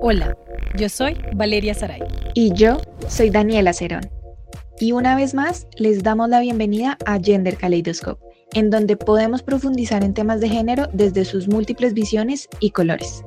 Hola, yo soy Valeria Saray. Y yo soy Daniela Cerón. Y una vez más, les damos la bienvenida a Gender Kaleidoscope, en donde podemos profundizar en temas de género desde sus múltiples visiones y colores.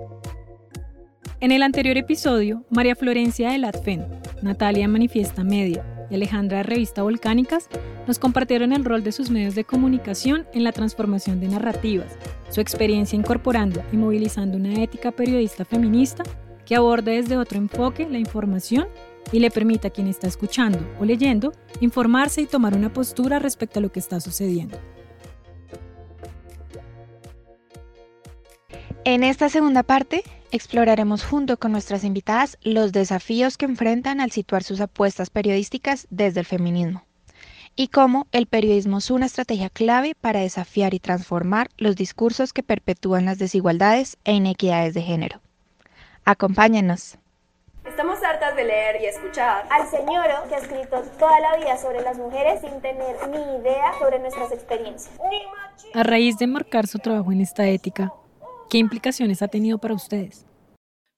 En el anterior episodio, María Florencia de Latfen, Natalia Manifiesta Media y Alejandra de Revista Volcánicas nos compartieron el rol de sus medios de comunicación en la transformación de narrativas, su experiencia incorporando y movilizando una ética periodista feminista que aborde desde otro enfoque la información y le permita a quien está escuchando o leyendo informarse y tomar una postura respecto a lo que está sucediendo. En esta segunda parte exploraremos junto con nuestras invitadas los desafíos que enfrentan al situar sus apuestas periodísticas desde el feminismo y cómo el periodismo es una estrategia clave para desafiar y transformar los discursos que perpetúan las desigualdades e inequidades de género. Acompáñenos. Estamos hartas de leer y escuchar al señor que ha escrito toda la vida sobre las mujeres sin tener ni idea sobre nuestras experiencias. A raíz de marcar su trabajo en esta ética, ¿qué implicaciones ha tenido para ustedes?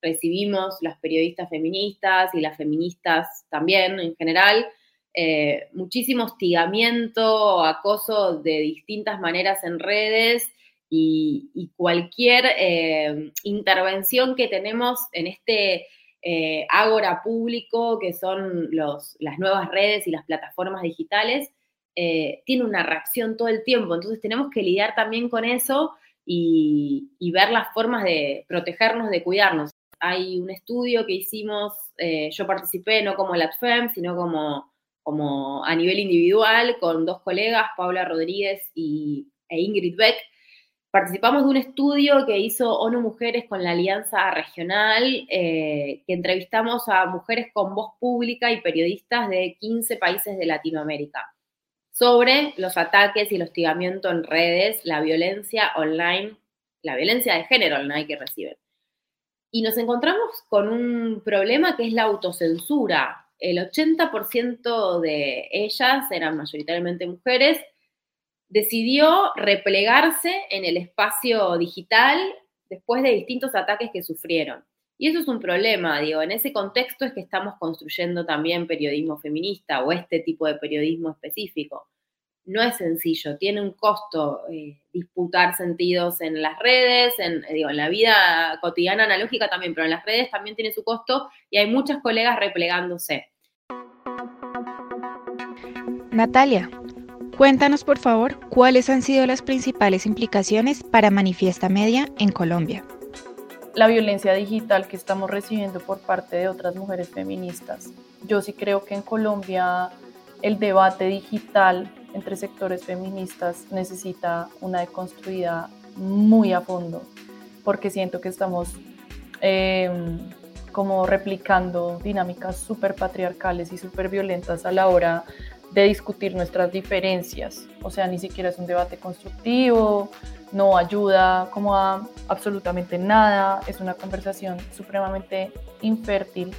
Recibimos las periodistas feministas y las feministas también en general, eh, muchísimo hostigamiento, acoso de distintas maneras en redes y, cualquier eh, intervención que tenemos en este eh, ágora público, que son los, las nuevas redes y las plataformas digitales, eh, tiene una reacción todo el tiempo. Entonces tenemos que lidiar también con eso y, ver las formas de protegernos, de cuidarnos. Hay un estudio que hicimos, eh, yo participé no como la ATFEM, sino como, como a nivel individual con dos colegas, Paula Rodríguez y, e Ingrid Beck, Participamos de un estudio que hizo ONU Mujeres con la Alianza Regional, eh, que entrevistamos a mujeres con voz pública y periodistas de 15 países de Latinoamérica sobre los ataques y el hostigamiento en redes, la violencia online, la violencia de género online que reciben. Y nos encontramos con un problema que es la autocensura. El 80% de ellas eran mayoritariamente mujeres decidió replegarse en el espacio digital después de distintos ataques que sufrieron. Y eso es un problema, digo, en ese contexto es que estamos construyendo también periodismo feminista o este tipo de periodismo específico. No es sencillo, tiene un costo eh, disputar sentidos en las redes, en, digo, en la vida cotidiana analógica también, pero en las redes también tiene su costo y hay muchas colegas replegándose. Natalia, Cuéntanos, por favor, cuáles han sido las principales implicaciones para Manifiesta Media en Colombia. La violencia digital que estamos recibiendo por parte de otras mujeres feministas. Yo sí creo que en Colombia el debate digital entre sectores feministas necesita una deconstruida muy a fondo, porque siento que estamos em, como replicando dinámicas súper patriarcales y súper violentas a la hora de discutir nuestras diferencias. O sea, ni siquiera es un debate constructivo, no ayuda como a absolutamente nada, es una conversación supremamente infértil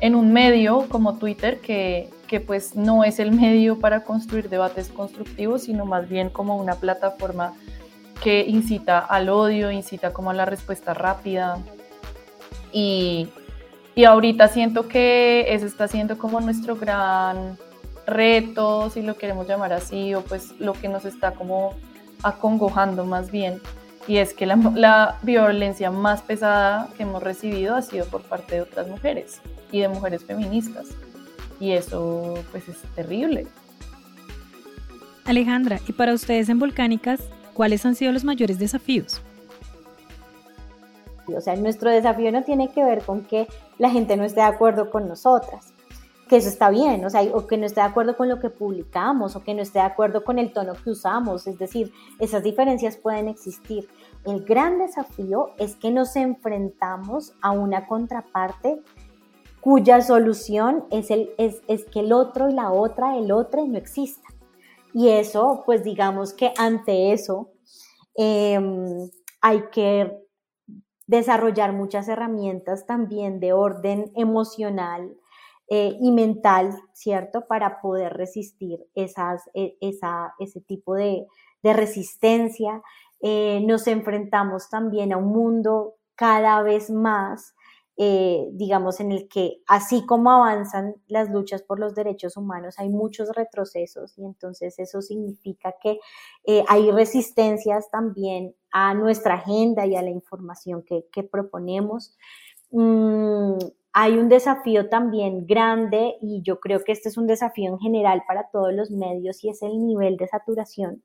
en un medio como Twitter que, que pues no es el medio para construir debates constructivos, sino más bien como una plataforma que incita al odio, incita como a la respuesta rápida. Y, y ahorita siento que ese está siendo como nuestro gran reto, si lo queremos llamar así, o pues lo que nos está como acongojando más bien. Y es que la, violencia más pesada que hemos recibido ha sido por parte de otras mujeres y de mujeres feministas. Y eso pues es terrible. Alejandra, y para ustedes en Volcánicas, ¿cuáles han sido los mayores desafíos? O sea, nuestro desafío no tiene que ver con que la gente no esté de acuerdo con nosotras que eso está bien, o sea, o que no esté de acuerdo con lo que publicamos, o que no esté de acuerdo con el tono que usamos, es decir, esas diferencias pueden existir. El gran desafío es que nos enfrentamos a una contraparte cuya solución es, el, es, es que el otro y la otra, el otro no exista. Y eso, pues digamos que ante eso em, hay que desarrollar muchas herramientas también de orden emocional, eh, y mental, ¿cierto? Para poder resistir esas, e, esa, ese tipo de, de resistencia. Eh, nos enfrentamos también a un mundo cada vez más eh, digamos, en el que así como avanzan las luchas por los derechos humanos, hay muchos retrocesos y entonces eso significa que hay resistencias también a nuestra agenda y a la información que, proponemos. Mm, hay un desafío también grande y yo creo que este es un desafío en general para todos los medios y es el nivel de saturación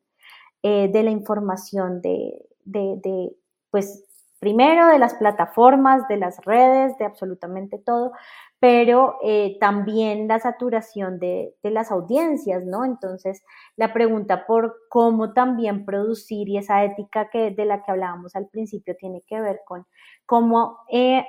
eh, de la información de, de, de, pues primero de las plataformas, de las redes, de absolutamente todo, pero eh, también la saturación de, las audiencias, ¿no? Entonces, la pregunta por cómo también producir y esa ética que, de la que hablábamos al principio tiene que ver con cómo eh,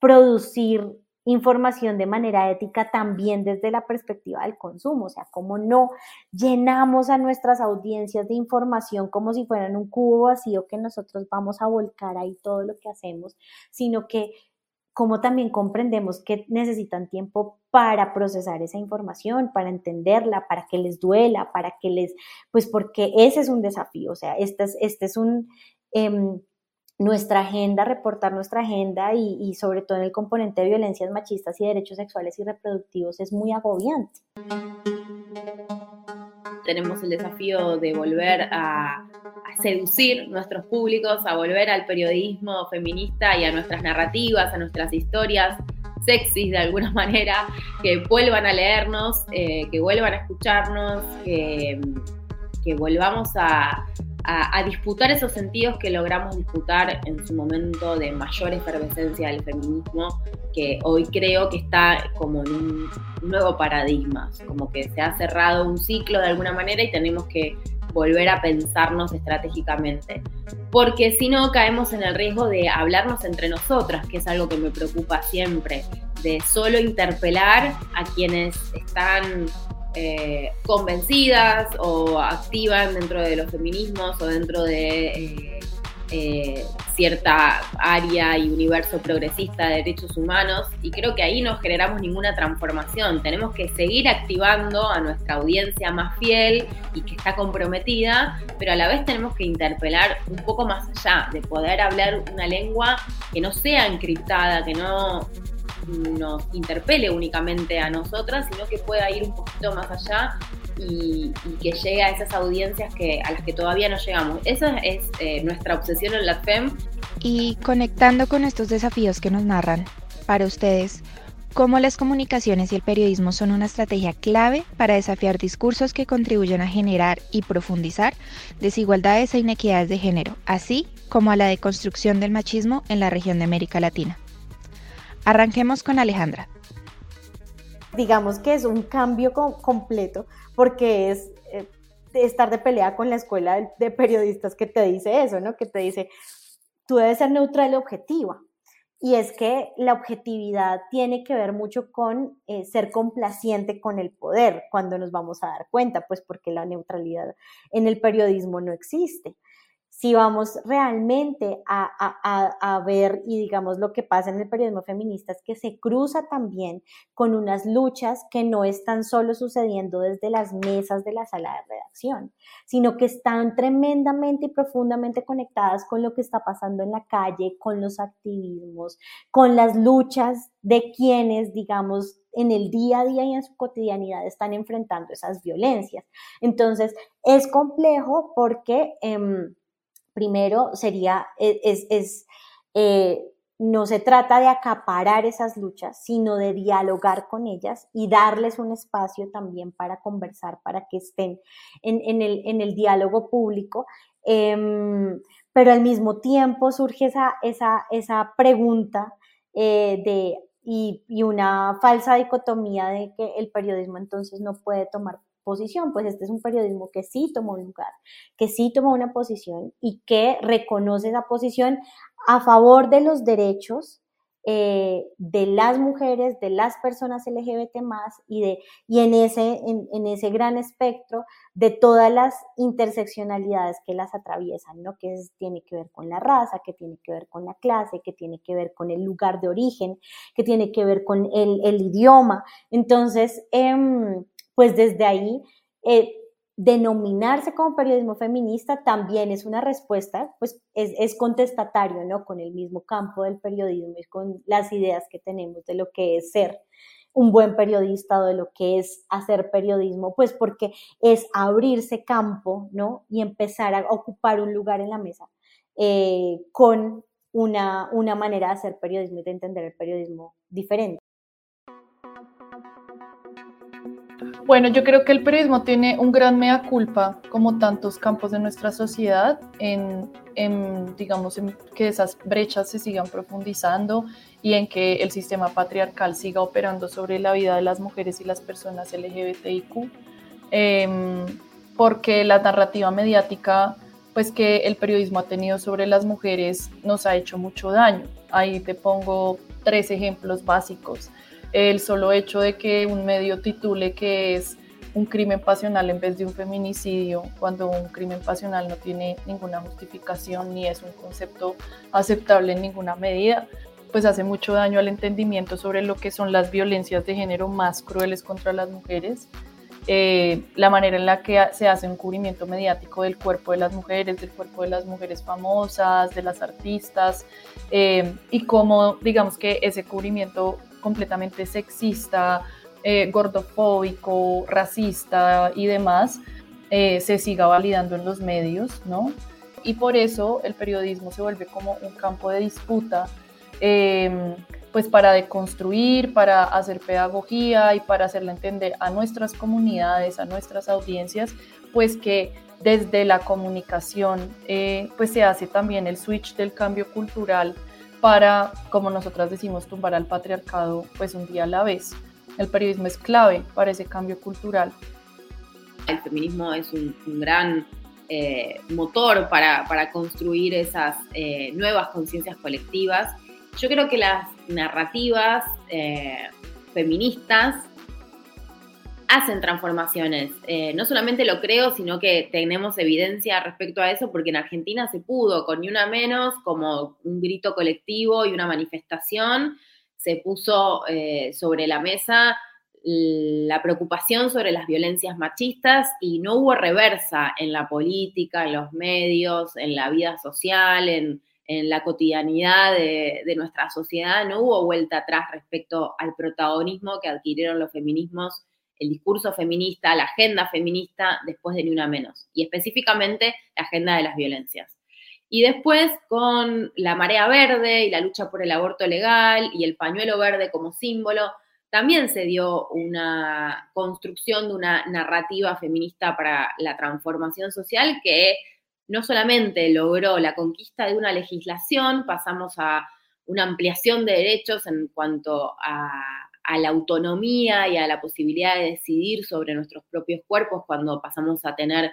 producir información de manera ética también desde la perspectiva del consumo, o sea, cómo no llenamos a nuestras audiencias de información como si fueran un cubo vacío que nosotros vamos a volcar ahí todo lo que hacemos, sino que como también comprendemos que necesitan tiempo para procesar esa información, para entenderla, para que les duela, para que les, pues porque ese es un desafío, o sea, este es, este es un... Em, nuestra agenda, reportar nuestra agenda y, sobre todo en el componente de violencias machistas y derechos sexuales y reproductivos es muy agobiante. Tenemos el desafío de volver a, seducir nuestros públicos, a volver al periodismo feminista y a nuestras narrativas, a nuestras historias sexys de alguna manera, que vuelvan a leernos, eh, que vuelvan a escucharnos, que volvamos a, a, disputar esos sentidos que logramos disputar en su momento de mayor efervescencia del feminismo, que hoy creo que está como en un nuevo paradigma, como que se ha cerrado un ciclo de alguna manera y tenemos que volver a pensarnos estratégicamente, porque si no caemos en el riesgo de hablarnos entre nosotras, que es algo que me preocupa siempre, de solo interpelar a quienes están eh, convencidas o activan dentro de los feminismos o dentro de eh, eh, cierta área y universo progresista de derechos humanos y creo que ahí no generamos ninguna transformación. Tenemos que seguir activando a nuestra audiencia más fiel y que está comprometida, pero a la vez tenemos que interpelar un poco más allá, de poder hablar una lengua que no sea encriptada, que no nos interpele únicamente a nosotras, sino que pueda ir un poquito más allá y, que llegue a esas audiencias que, a las que todavía no llegamos. Esa es eh, nuestra obsesión en la FEM. Y conectando con estos desafíos que nos narran, para ustedes, ¿cómo las comunicaciones y el periodismo son una estrategia clave para desafiar discursos que contribuyen a generar y profundizar desigualdades e inequidades de género, así como a la deconstrucción del machismo en la región de América Latina? Arranquemos con Alejandra. Digamos que es un cambio completo porque es eh, estar de pelea con la escuela de, periodistas que te dice eso, ¿no? Que te dice, tú debes ser neutral y objetiva. Y es que la objetividad tiene que ver mucho con eh, ser complaciente con el poder, cuando nos vamos a dar cuenta, pues porque la neutralidad en el periodismo no existe si vamos realmente a, ver y digamos lo que pasa en el periodismo feminista es que se cruza también con unas luchas que no están solo sucediendo desde las mesas de la sala de redacción, sino que están tremendamente y profundamente conectadas con lo que está pasando en la calle, con los activismos, con las luchas de quienes, digamos, en el día a día y en su cotidianidad están enfrentando esas violencias. Entonces, es complejo porque... Em, primero sería, e, es, eh, no se trata de acaparar esas luchas, sino de dialogar con ellas y darles un espacio también para conversar, para que estén en, el, diálogo público. Em, pero al mismo tiempo surge esa, esa, esa pregunta eh, de, y, y, una falsa dicotomía de que el periodismo entonces no puede tomar pues este es un periodismo que sí toma un lugar, que sí toma una posición y que reconoce esa posición a favor de los derechos eh, de las mujeres, de las personas LGBT más y, de, y en, ese, en, ese gran espectro de todas las interseccionalidades que las atraviesan, ¿no? que tiene que ver con la raza, que tiene que ver con la clase, que tiene que ver con el lugar de origen, que tiene que ver con el, el idioma. Entonces, em, pues desde ahí, eh, denominarse como periodismo feminista también es una respuesta, pues es, es, contestatario, ¿no? Con el mismo campo del periodismo y con las ideas que tenemos de lo que es ser un buen periodista o de lo que es hacer periodismo, pues porque es abrirse campo, ¿no? Y empezar a ocupar un lugar en la mesa eh, con una, una manera de hacer periodismo y de entender el periodismo diferente. Bueno, yo creo que el periodismo tiene un gran mea culpa, como tantos campos de nuestra sociedad, en, digamos, que esas brechas se sigan profundizando y en que el sistema patriarcal siga operando sobre la vida de las mujeres y las personas LGBTIQ, em, porque la narrativa mediática pues que el periodismo ha tenido sobre las mujeres nos ha hecho mucho daño. Ahí te pongo tres ejemplos básicos el solo hecho de que un medio titule que es un crimen pasional en vez de un feminicidio, cuando un crimen pasional no tiene ninguna justificación ni es un concepto aceptable en ninguna medida, pues hace mucho daño al entendimiento sobre lo que son las violencias de género más crueles contra las mujeres, eh, la manera en la que se hace un cubrimiento mediático del cuerpo de las mujeres, del cuerpo de las mujeres famosas, de las artistas, eh, y cómo digamos que ese cubrimiento completamente sexista, eh, gordofóbico, racista y demás, eh, se siga validando en los medios, ¿no? Y por eso el periodismo se vuelve como un campo de disputa, em, pues para deconstruir, para hacer pedagogía y para hacerle entender a nuestras comunidades, a nuestras audiencias, pues que desde la comunicación, eh, pues se hace también el switch del cambio cultural para, como nosotras decimos, tumbar al patriarcado pues un día a la vez. El periodismo es clave para ese cambio cultural. El feminismo es un, gran eh, motor para, construir esas eh, nuevas conciencias colectivas. Yo creo que las narrativas eh, feministas hacen transformaciones. Eh, no solamente lo creo, sino que tenemos evidencia respecto a eso, porque en Argentina se pudo, con ni una menos, como un grito colectivo y una manifestación, se puso eh, sobre la mesa la preocupación sobre las violencias machistas y no hubo reversa en la política, en los medios, en la vida social, en, la cotidianidad de, de, nuestra sociedad, no hubo vuelta atrás respecto al protagonismo que adquirieron los feminismos el discurso feminista, la agenda feminista después de Ni Una Menos, y específicamente la agenda de las violencias. Y después con la marea verde y la lucha por el aborto legal y el pañuelo verde como símbolo, también se dio una construcción de una narrativa feminista para la transformación social que no solamente logró la conquista de una legislación, pasamos a una ampliación de derechos en cuanto a a la autonomía y a la posibilidad de decidir sobre nuestros propios cuerpos cuando pasamos a tener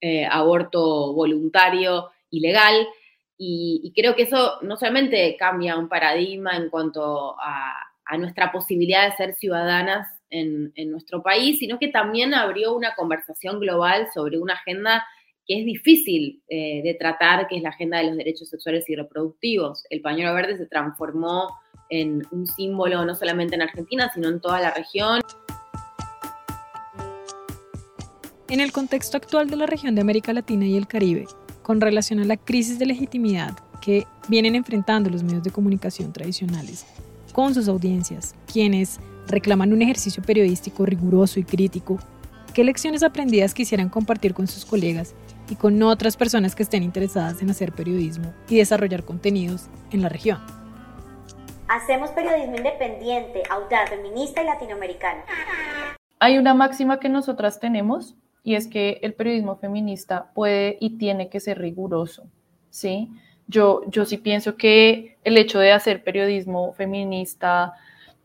eh, aborto voluntario y legal. Y, creo que eso no solamente cambia un paradigma en cuanto a, nuestra posibilidad de ser ciudadanas en, nuestro país, sino que también abrió una conversación global sobre una agenda que es difícil eh, de tratar, que es la agenda de los derechos sexuales y reproductivos. El pañuelo verde se transformó en un símbolo no solamente en Argentina, sino en toda la región. En el contexto actual de la región de América Latina y el Caribe, con relación a la crisis de legitimidad que vienen enfrentando los medios de comunicación tradicionales con sus audiencias, quienes reclaman un ejercicio periodístico riguroso y crítico, ¿qué lecciones aprendidas quisieran compartir con sus colegas y con otras personas que estén interesadas en hacer periodismo y desarrollar contenidos en la región? Hacemos periodismo independiente, audaz, feminista y latinoamericano. Hay una máxima que nosotras tenemos y es que el periodismo feminista puede y tiene que ser riguroso, ¿sí? Yo, yo sí pienso que el hecho de hacer periodismo feminista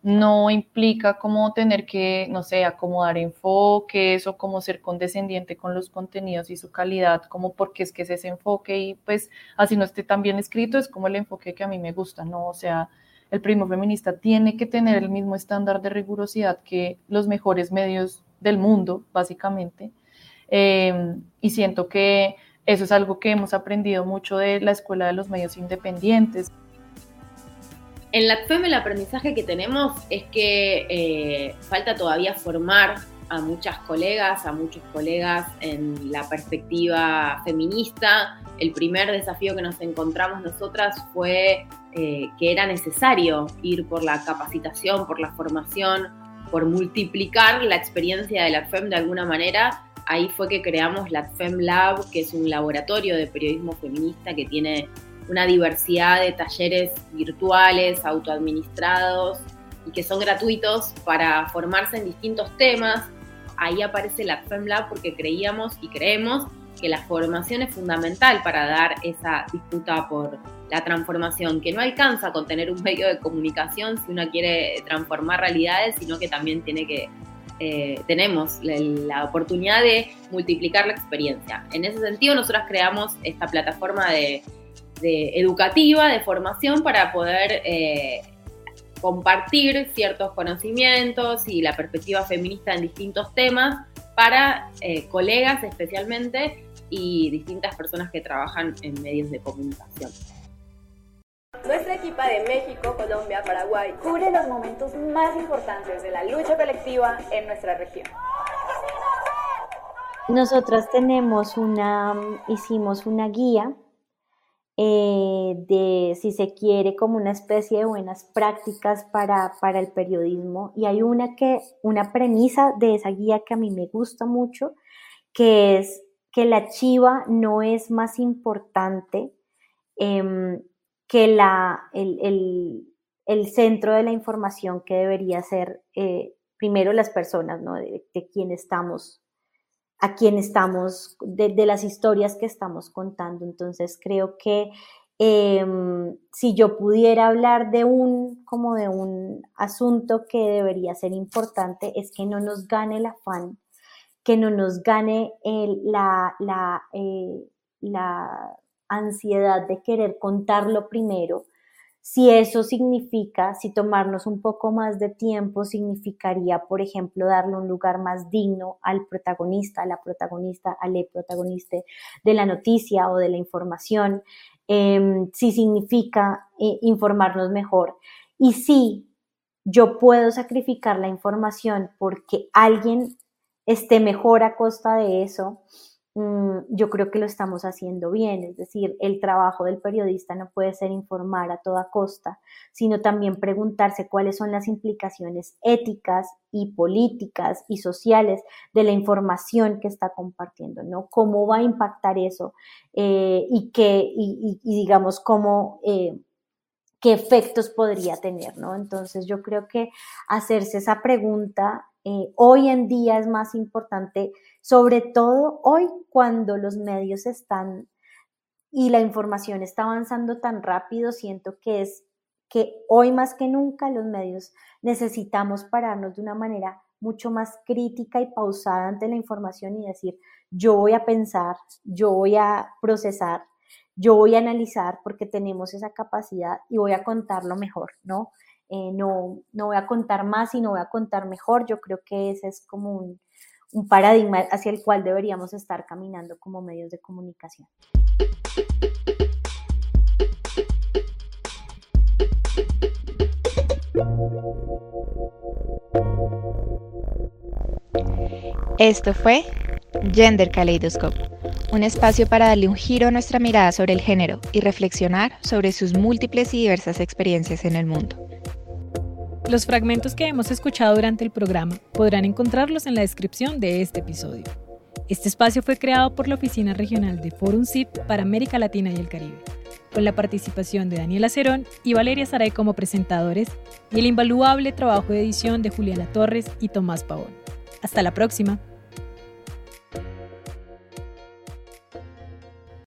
no implica como tener que, no sé, acomodar enfoques o como ser condescendiente con los contenidos y su calidad, como porque es que es ese enfoque y pues así no esté tan bien escrito, es como el enfoque que a mí me gusta, ¿no? O sea, el primo feminista tiene que tener el mismo estándar de rigurosidad que los mejores medios del mundo, básicamente. Em, y siento que eso es algo que hemos aprendido mucho de la Escuela de los Medios Independientes. En la FEM el aprendizaje que tenemos es que eh, falta todavía formar a muchas colegas, a muchos colegas en la perspectiva feminista. El primer desafío que nos encontramos nosotras fue eh, que era necesario ir por la capacitación, por la formación, por multiplicar la experiencia de la FEM de alguna manera. Ahí fue que creamos la FEM Lab, que es un laboratorio de periodismo feminista que tiene una diversidad de talleres virtuales, autoadministrados y que son gratuitos para formarse en distintos temas. Ahí aparece la FEMLab porque creíamos y creemos que la formación es fundamental para dar esa disputa por la transformación, que no alcanza con tener un medio de comunicación si uno quiere transformar realidades, sino que también tiene que eh, tenemos la, oportunidad de multiplicar la experiencia. En ese sentido, nosotros creamos esta plataforma de, educativa, de formación, para poder eh, compartir ciertos conocimientos y la perspectiva feminista en distintos temas para eh, colegas especialmente y distintas personas que trabajan en medios de comunicación. Nuestra equipa de México, Colombia, Paraguay cubre los momentos más importantes de la lucha colectiva en nuestra región. Nosotras tenemos una, hicimos una guía eh, de, si se quiere, como una especie de buenas prácticas para, para el periodismo. Y hay una, que, una premisa de esa guía que a mí me gusta mucho, que es que la chiva no es más importante em, que la, el, centro de la información que debería ser eh, primero las personas, ¿no? de, de quién estamos a quien estamos, de, las historias que estamos contando. Entonces creo que em, si yo pudiera hablar de un, como de un asunto que debería ser importante, es que no nos gane el afán, que no nos gane la, la, eh, la ansiedad de querer contarlo primero, si eso significa, si tomarnos un poco más de tiempo significaría, por ejemplo, darle un lugar más digno al protagonista, a la protagonista, al protagonista de la noticia o de la información, em, si significa eh, informarnos mejor. Y si yo puedo sacrificar la información porque alguien esté mejor a costa de eso, yo creo que lo estamos haciendo bien, es decir, el trabajo del periodista no puede ser informar a toda costa, sino también preguntarse cuáles son las implicaciones éticas y políticas y sociales de la información que está compartiendo, ¿no? ¿Cómo va a impactar eso? Eh, y, qué, y, digamos, cómo... Eh, qué efectos podría tener, ¿no? Entonces yo creo que hacerse esa pregunta eh, hoy en día es más importante, sobre todo hoy cuando los medios están y la información está avanzando tan rápido, siento que es que hoy más que nunca los medios necesitamos pararnos de una manera mucho más crítica y pausada ante la información y decir, yo voy a pensar, yo voy a procesar, yo voy a analizar porque tenemos esa capacidad y voy a contarlo mejor, ¿no? Eh, no, no voy a contar más y no voy a contar mejor. Yo creo que ese es como un, un paradigma hacia el cual deberíamos estar caminando como medios de comunicación. Esto fue Gender Kaleidoscope, un espacio para darle un giro a nuestra mirada sobre el género y reflexionar sobre sus múltiples y diversas experiencias en el mundo. Los fragmentos que hemos escuchado durante el programa podrán encontrarlos en la descripción de este episodio. Este espacio fue creado por la Oficina Regional de Forum CIP para América Latina y el Caribe, con la participación de Daniela Cerón y Valeria Saray como presentadores y el invaluable trabajo de edición de Juliana Torres y Tomás Pavón. Hasta la próxima.